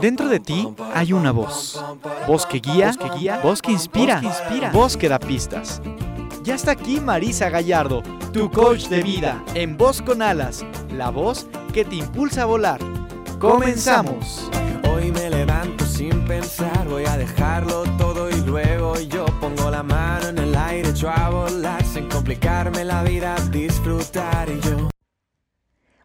Dentro de ti hay una voz. Voz que guía, que guía, voz que inspira, voz que da pistas. Ya está aquí Marisa Gallardo, tu coach de vida, en Voz con Alas, la voz que te impulsa a volar. Comenzamos. Hoy me levanto sin pensar, voy a dejarlo todo y luego yo pongo la mano en el aire, echo a volar sin complicarme la vida, disfrutar y yo.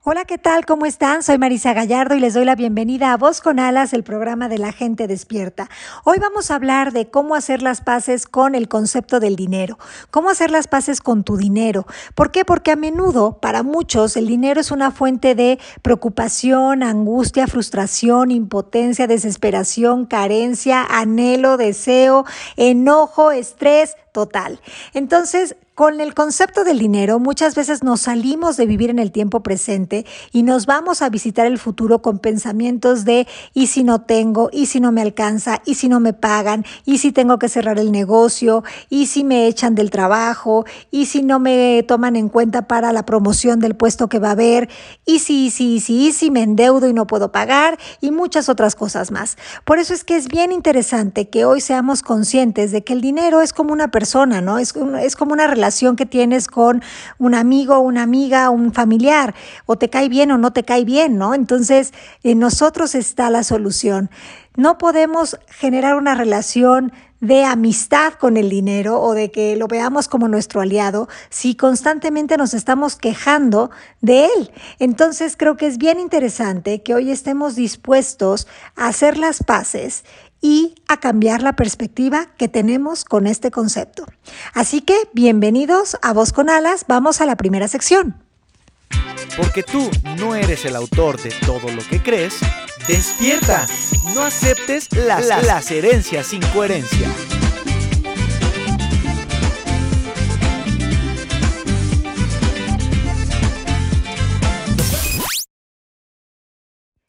Hola, ¿qué tal? ¿Cómo están? Soy Marisa Gallardo y les doy la bienvenida a Voz con Alas, el programa de la gente despierta. Hoy vamos a hablar de cómo hacer las paces con el concepto del dinero, cómo hacer las paces con tu dinero. ¿Por qué? Porque a menudo, para muchos, el dinero es una fuente de preocupación, angustia, frustración, impotencia, desesperación, carencia, anhelo, deseo, enojo, estrés, total. Entonces, con el concepto del dinero, muchas veces nos salimos de vivir en el tiempo presente y nos vamos a visitar el futuro con pensamientos de ¿y si no tengo? ¿y si no me alcanza? ¿y si no me pagan? ¿y si tengo que cerrar el negocio? ¿y si me echan del trabajo? ¿y si no me toman en cuenta para la promoción del puesto que va a haber? ¿y si, y si, si, si me endeudo y no puedo pagar? Y muchas otras cosas más. Por eso es que es bien interesante que hoy seamos conscientes de que el dinero es como una persona, ¿no? Es, es como una relación que tienes con un amigo, una amiga, un familiar, o te cae bien o no te cae bien, ¿no? Entonces, en nosotros está la solución. No podemos generar una relación de amistad con el dinero o de que lo veamos como nuestro aliado si constantemente nos estamos quejando de él. Entonces creo que es bien interesante que hoy estemos dispuestos a hacer las paces y a cambiar la perspectiva que tenemos con este concepto. Así que bienvenidos a Voz con Alas, vamos a la primera sección. Porque tú no eres el autor de todo lo que crees, despierta, no aceptes las, las herencias sin coherencia.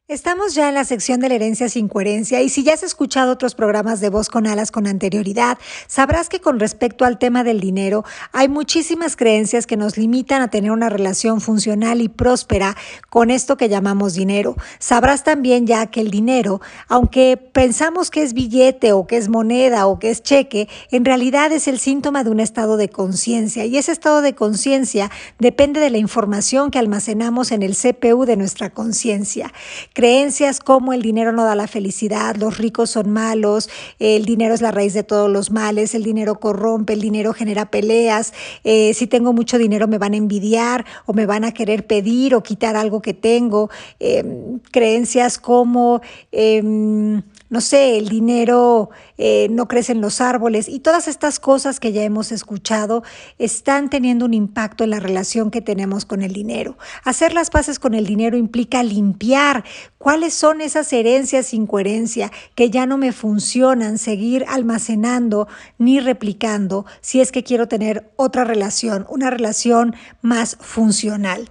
Estamos ya en la sección de la herencia sin coherencia y si ya has escuchado otros programas de voz con alas con anterioridad, sabrás que con respecto al tema del dinero hay muchísimas creencias que nos limitan a tener una relación funcional y próspera con esto que llamamos dinero. Sabrás también ya que el dinero, aunque pensamos que es billete o que es moneda o que es cheque, en realidad es el síntoma de un estado de conciencia y ese estado de conciencia depende de la información que almacenamos en el CPU de nuestra conciencia. Creencias como el dinero no da la felicidad, los ricos son malos, el dinero es la raíz de todos los males, el dinero corrompe, el dinero genera peleas, eh, si tengo mucho dinero me van a envidiar o me van a querer pedir o quitar algo que tengo. Em, creencias como... Em, no sé, el dinero eh, no crece en los árboles y todas estas cosas que ya hemos escuchado están teniendo un impacto en la relación que tenemos con el dinero. Hacer las paces con el dinero implica limpiar cuáles son esas herencias sin coherencia que ya no me funcionan, seguir almacenando ni replicando si es que quiero tener otra relación, una relación más funcional.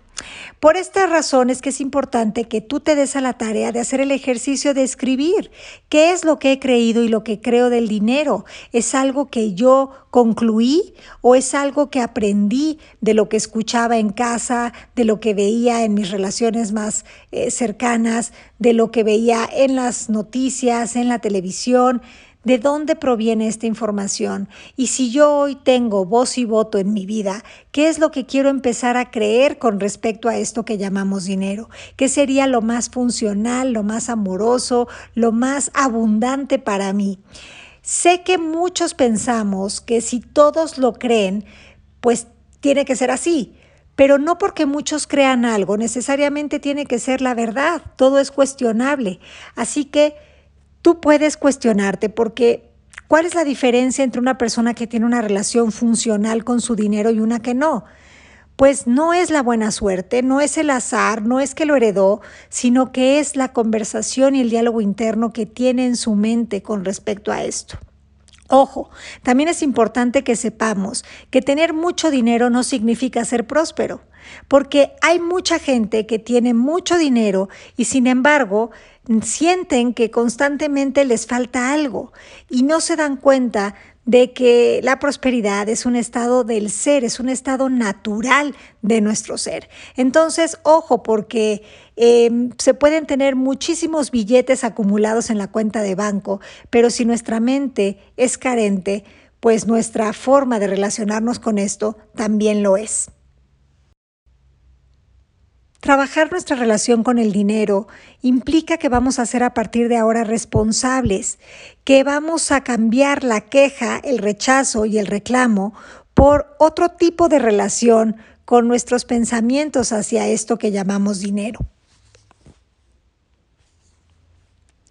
Por esta razón es que es importante que tú te des a la tarea de hacer el ejercicio de escribir qué es lo que he creído y lo que creo del dinero. ¿Es algo que yo concluí o es algo que aprendí de lo que escuchaba en casa, de lo que veía en mis relaciones más eh, cercanas, de lo que veía en las noticias, en la televisión? ¿De dónde proviene esta información? Y si yo hoy tengo voz y voto en mi vida, ¿qué es lo que quiero empezar a creer con respecto a esto que llamamos dinero? ¿Qué sería lo más funcional, lo más amoroso, lo más abundante para mí? Sé que muchos pensamos que si todos lo creen, pues tiene que ser así. Pero no porque muchos crean algo, necesariamente tiene que ser la verdad. Todo es cuestionable. Así que tú puedes cuestionarte porque ¿cuál es la diferencia entre una persona que tiene una relación funcional con su dinero y una que no? Pues no es la buena suerte, no es el azar, no es que lo heredó, sino que es la conversación y el diálogo interno que tiene en su mente con respecto a esto. Ojo, también es importante que sepamos que tener mucho dinero no significa ser próspero, porque hay mucha gente que tiene mucho dinero y sin embargo sienten que constantemente les falta algo y no se dan cuenta de que la prosperidad es un estado del ser, es un estado natural de nuestro ser. Entonces, ojo, porque em, se pueden tener muchísimos billetes acumulados en la cuenta de banco, pero si nuestra mente es carente, pues nuestra forma de relacionarnos con esto también lo es. Trabajar nuestra relación con el dinero implica que vamos a ser a partir de ahora responsables, que vamos a cambiar la queja, el rechazo y el reclamo por otro tipo de relación con nuestros pensamientos hacia esto que llamamos dinero.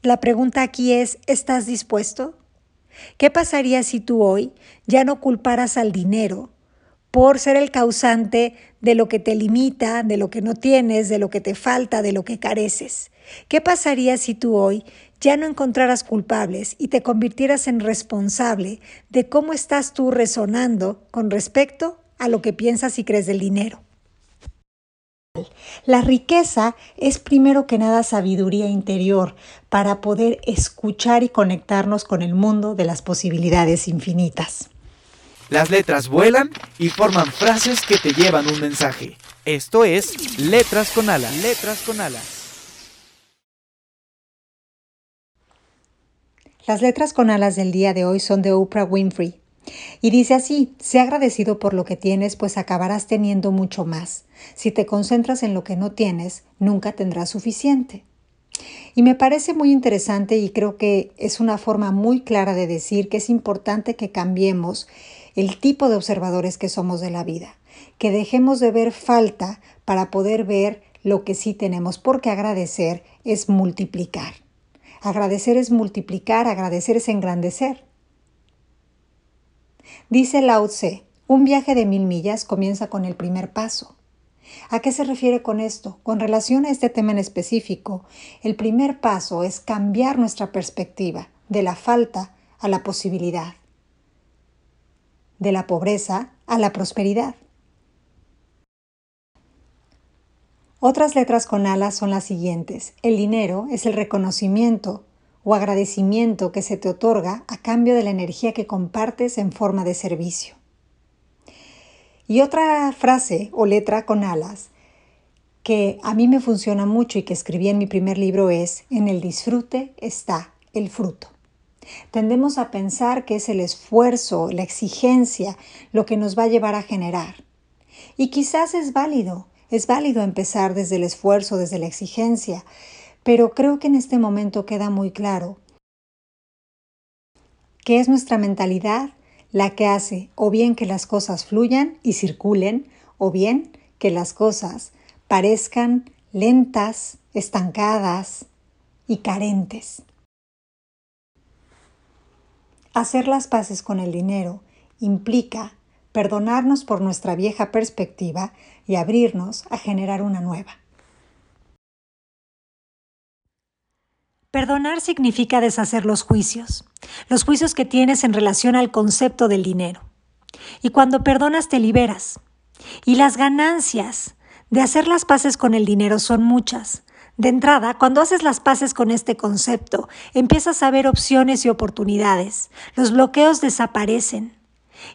La pregunta aquí es, ¿estás dispuesto? ¿Qué pasaría si tú hoy ya no culparas al dinero, por ser el causante de lo que te limita, de lo que no tienes, de lo que te falta, de lo que careces. ¿Qué pasaría si tú hoy ya no encontraras culpables y te convirtieras en responsable de cómo estás tú resonando con respecto a lo que piensas y crees del dinero? La riqueza es primero que nada sabiduría interior para poder escuchar y conectarnos con el mundo de las posibilidades infinitas. Las letras vuelan y forman frases que te llevan un mensaje. Esto es Letras con Alas. Letras con Alas. Las letras con alas del día de hoy son de Oprah Winfrey. Y dice así, sé agradecido por lo que tienes, pues acabarás teniendo mucho más. Si te concentras en lo que no tienes, nunca tendrás suficiente. Y me parece muy interesante y creo que es una forma muy clara de decir que es importante que cambiemos el tipo de observadores que somos de la vida, que dejemos de ver falta para poder ver lo que sí tenemos, porque agradecer es multiplicar. Agradecer es multiplicar, agradecer es engrandecer. Dice Lao Tse, un viaje de mil millas comienza con el primer paso. ¿A qué se refiere con esto? Con relación a este tema en específico, el primer paso es cambiar nuestra perspectiva de la falta a la posibilidad de la pobreza a la prosperidad. Otras letras con alas son las siguientes. El dinero es el reconocimiento o agradecimiento que se te otorga a cambio de la energía que compartes en forma de servicio. Y otra frase o letra con alas que a mí me funciona mucho y que escribí en mi primer libro es, en el disfrute está el fruto. Tendemos a pensar que es el esfuerzo, la exigencia, lo que nos va a llevar a generar. Y quizás es válido, es válido empezar desde el esfuerzo, desde la exigencia, pero creo que en este momento queda muy claro que es nuestra mentalidad la que hace o bien que las cosas fluyan y circulen, o bien que las cosas parezcan lentas, estancadas y carentes. Hacer las paces con el dinero implica perdonarnos por nuestra vieja perspectiva y abrirnos a generar una nueva. Perdonar significa deshacer los juicios, los juicios que tienes en relación al concepto del dinero. Y cuando perdonas te liberas. Y las ganancias de hacer las paces con el dinero son muchas. De entrada, cuando haces las paces con este concepto, empiezas a ver opciones y oportunidades. Los bloqueos desaparecen.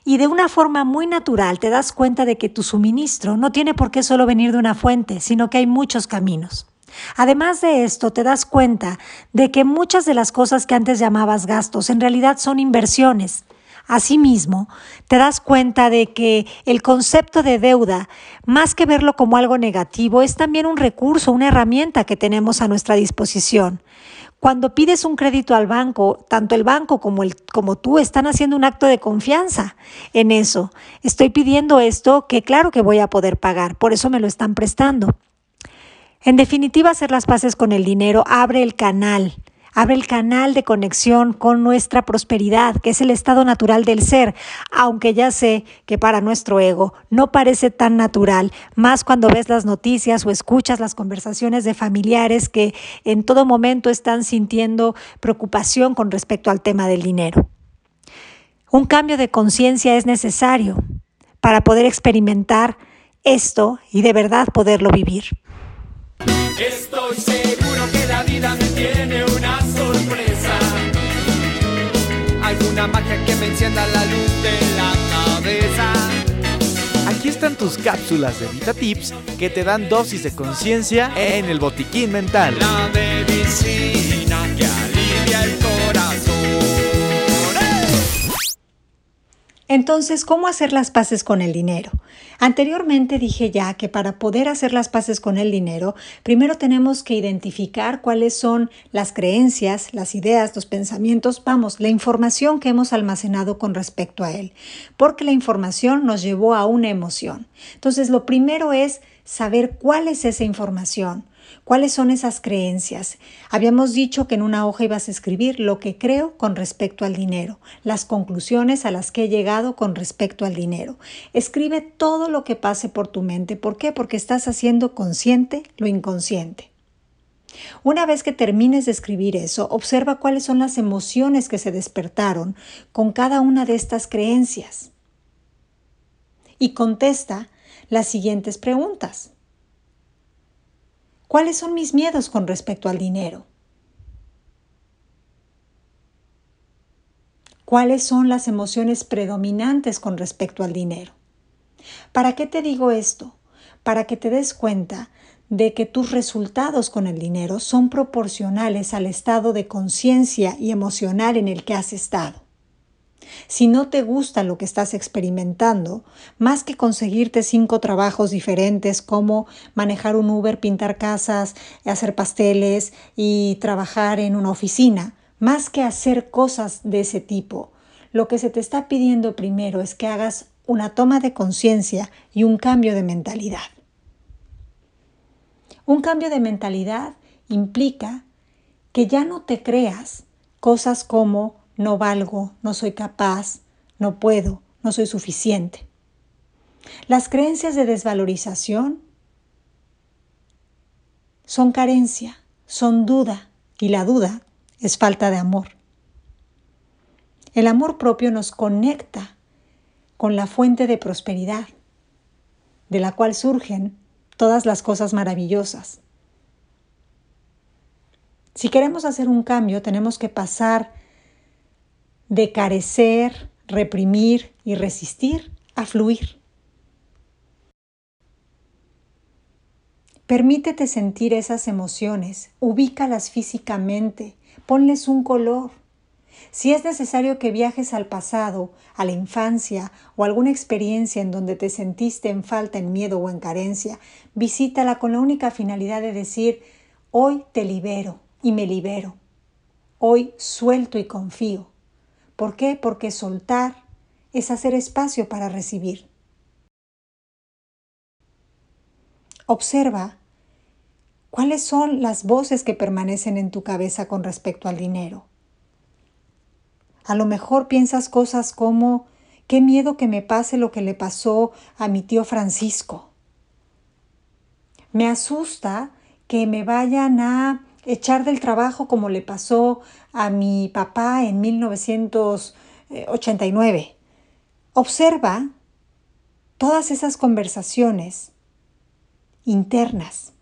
Y de una forma muy natural te das cuenta de que tu suministro no tiene por qué solo venir de una fuente, sino que hay muchos caminos. Además de esto, te das cuenta de que muchas de las cosas que antes llamabas gastos en realidad son inversiones Asimismo, te das cuenta de que el concepto de deuda, más que verlo como algo negativo, es también un recurso, una herramienta que tenemos a nuestra disposición. Cuando pides un crédito al banco, tanto el banco como, como tú están haciendo un acto de confianza en eso. Estoy pidiendo esto que claro que voy a poder pagar, por eso me lo están prestando. En definitiva, hacer las paces con el dinero abre el canal Abre el canal de conexión con nuestra prosperidad, que es el estado natural del ser, aunque ya sé que para nuestro ego no parece tan natural, más cuando ves las noticias o escuchas las conversaciones de familiares que en todo momento están sintiendo preocupación con respecto al tema del dinero. Un cambio de conciencia es necesario para poder experimentar esto y de verdad poderlo vivir. Estoy seguro que la vida me tiene una sorpresa. Hay ninguna magia que me encienda la luz de la cabeza. Aquí están tus cápsulas de VitaTips que te dan dosis de conciencia en el botiquín mental. La medicina que Entonces, ¿cómo hacer las paces con el dinero? Anteriormente dije ya que para poder hacer las paces con el dinero, primero tenemos que identificar cuáles son las creencias, las ideas, los pensamientos, vamos, la información que hemos almacenado con respecto a él, porque la información nos llevó a una emoción. Entonces, lo primero es saber cuál es esa información. ¿Cuáles son esas creencias? Habíamos dicho que en una hoja ibas a escribir lo que creo con respecto al dinero, las conclusiones a las que he llegado con respecto al dinero. Escribe todo lo que pase por tu mente. ¿Por qué? Porque estás haciendo consciente lo inconsciente. Una vez que termines de escribir eso, observa cuáles son las emociones que se despertaron con cada una de estas creencias. Y contesta las siguientes preguntas. ¿Cuáles son mis miedos con respecto al dinero? ¿Cuáles son las emociones predominantes con respecto al dinero? ¿Para qué te digo esto? Para que te des cuenta de que tus resultados con el dinero son proporcionales al estado de conciencia y emocional en el que has estado. Si no te gusta lo que estás experimentando, más que conseguirte cinco trabajos diferentes como manejar un Uber, pintar casas, hacer pasteles y trabajar en una oficina, más que hacer cosas de ese tipo, lo que se te está pidiendo primero es que hagas una toma de conciencia y un cambio de mentalidad. Un cambio de mentalidad implica que ya no te creas cosas como no valgo, no soy capaz, no puedo, no soy suficiente. Las creencias de desvalorización son carencia, son duda y la duda es falta de amor. El amor propio nos conecta con la fuente de prosperidad, de la cual surgen todas las cosas maravillosas. Si queremos hacer un cambio, tenemos que pasar de carecer, reprimir y resistir a fluir. Permítete sentir esas emociones, ubícalas físicamente, ponles un color. Si es necesario que viajes al pasado, a la infancia o alguna experiencia en donde te sentiste en falta, en miedo o en carencia, visítala con la única finalidad de decir, hoy te libero y me libero. Hoy suelto y confío. ¿Por qué? Porque soltar es hacer espacio para recibir. Observa cuáles son las voces que permanecen en tu cabeza con respecto al dinero. A lo mejor piensas cosas como, qué miedo que me pase lo que le pasó a mi tío Francisco. Me asusta que me vayan a echar del trabajo como le pasó a mi papá en 1989. Observa todas esas conversaciones internas.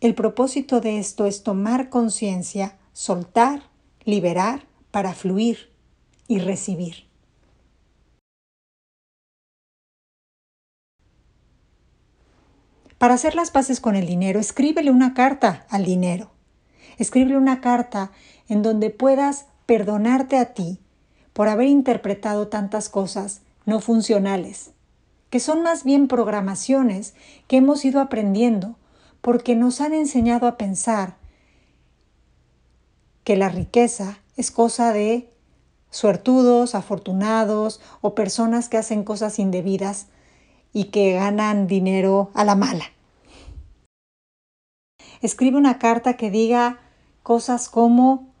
El propósito de esto es tomar conciencia, soltar, liberar para fluir y recibir. Para hacer las paces con el dinero, escríbele una carta al dinero. Escríbele una carta en donde puedas perdonarte a ti por haber interpretado tantas cosas no funcionales, que son más bien programaciones que hemos ido aprendiendo porque nos han enseñado a pensar que la riqueza es cosa de suertudos, afortunados o personas que hacen cosas indebidas y que ganan dinero a la mala. Escribe una carta que diga cosas como,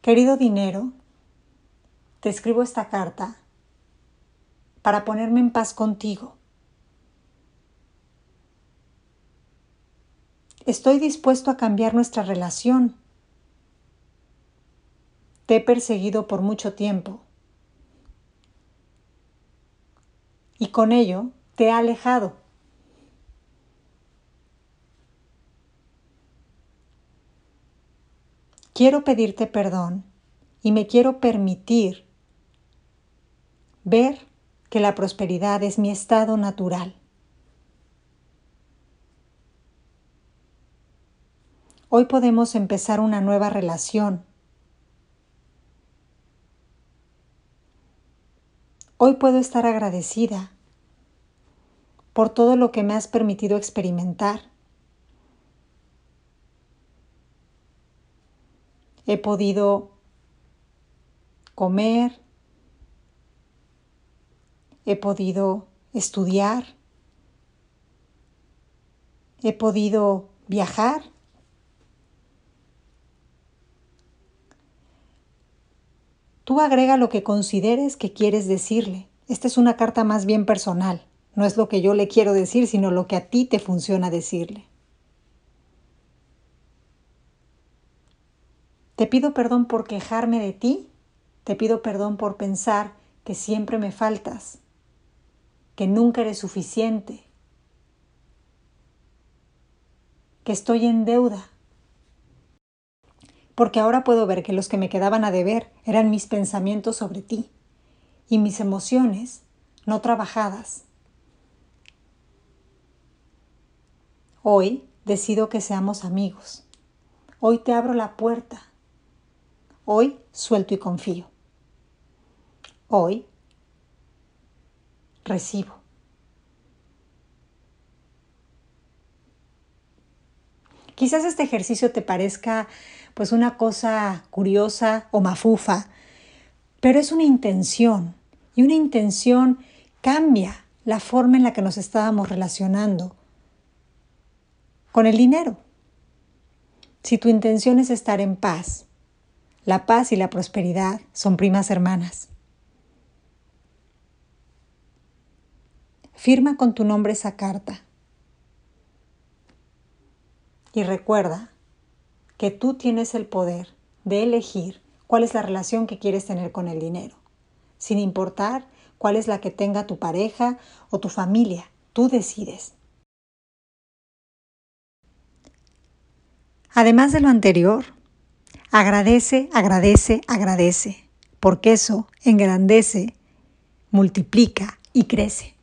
querido dinero, te escribo esta carta para ponerme en paz contigo. Estoy dispuesto a cambiar nuestra relación. Te he perseguido por mucho tiempo y con ello te ha alejado. quiero pedirte perdón y me quiero permitir ver que la prosperidad es mi estado natural. Hoy podemos empezar una nueva relación. Hoy puedo estar agradecida por todo lo que me has permitido experimentar. He podido comer, he podido estudiar, he podido viajar. Tú agrega lo que consideres que quieres decirle. Esta es una carta más bien personal. No es lo que yo le quiero decir, sino lo que a ti te funciona decirle. Te pido perdón por quejarme de ti. Te pido perdón por pensar que siempre me faltas, que nunca eres suficiente, que estoy en deuda. Porque ahora puedo ver que los que me quedaban a deber eran mis pensamientos sobre ti y mis emociones no trabajadas Hoy decido que seamos amigos. Hoy te abro la puerta. Hoy suelto y confío. Hoy recibo. Quizás este ejercicio te parezca pues una cosa curiosa o mafufa, pero es una intención y una intención cambia la forma en la que nos estábamos relacionando con el dinero. Si tu intención es estar en paz, la paz y la prosperidad son primas hermanas. Firma con tu nombre esa carta. Y recuerda que tú tienes el poder de elegir cuál es la relación que quieres tener con el dinero, sin importar cuál es la que tenga tu pareja o tu familia. Tú decides. Además de lo anterior, agradece, agradece, agradece, porque eso engrandece, multiplica y crece.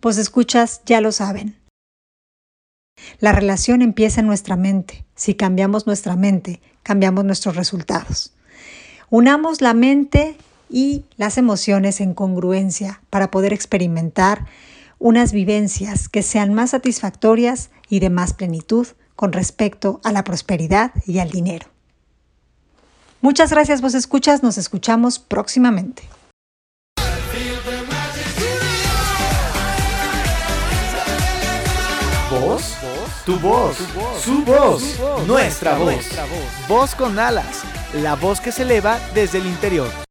Pues escuchas, ya lo saben. La relación empieza en nuestra mente. Si cambiamos nuestra mente, cambiamos nuestros resultados. Unamos la mente y las emociones en congruencia para poder experimentar unas vivencias que sean más satisfactorias y de más plenitud con respecto a la prosperidad y al dinero. Muchas gracias, vos escuchas, nos escuchamos próximamente. ¿Vos? Tu voz, su voz, nuestra voz. Voz con alas, la voz que se eleva desde el interior.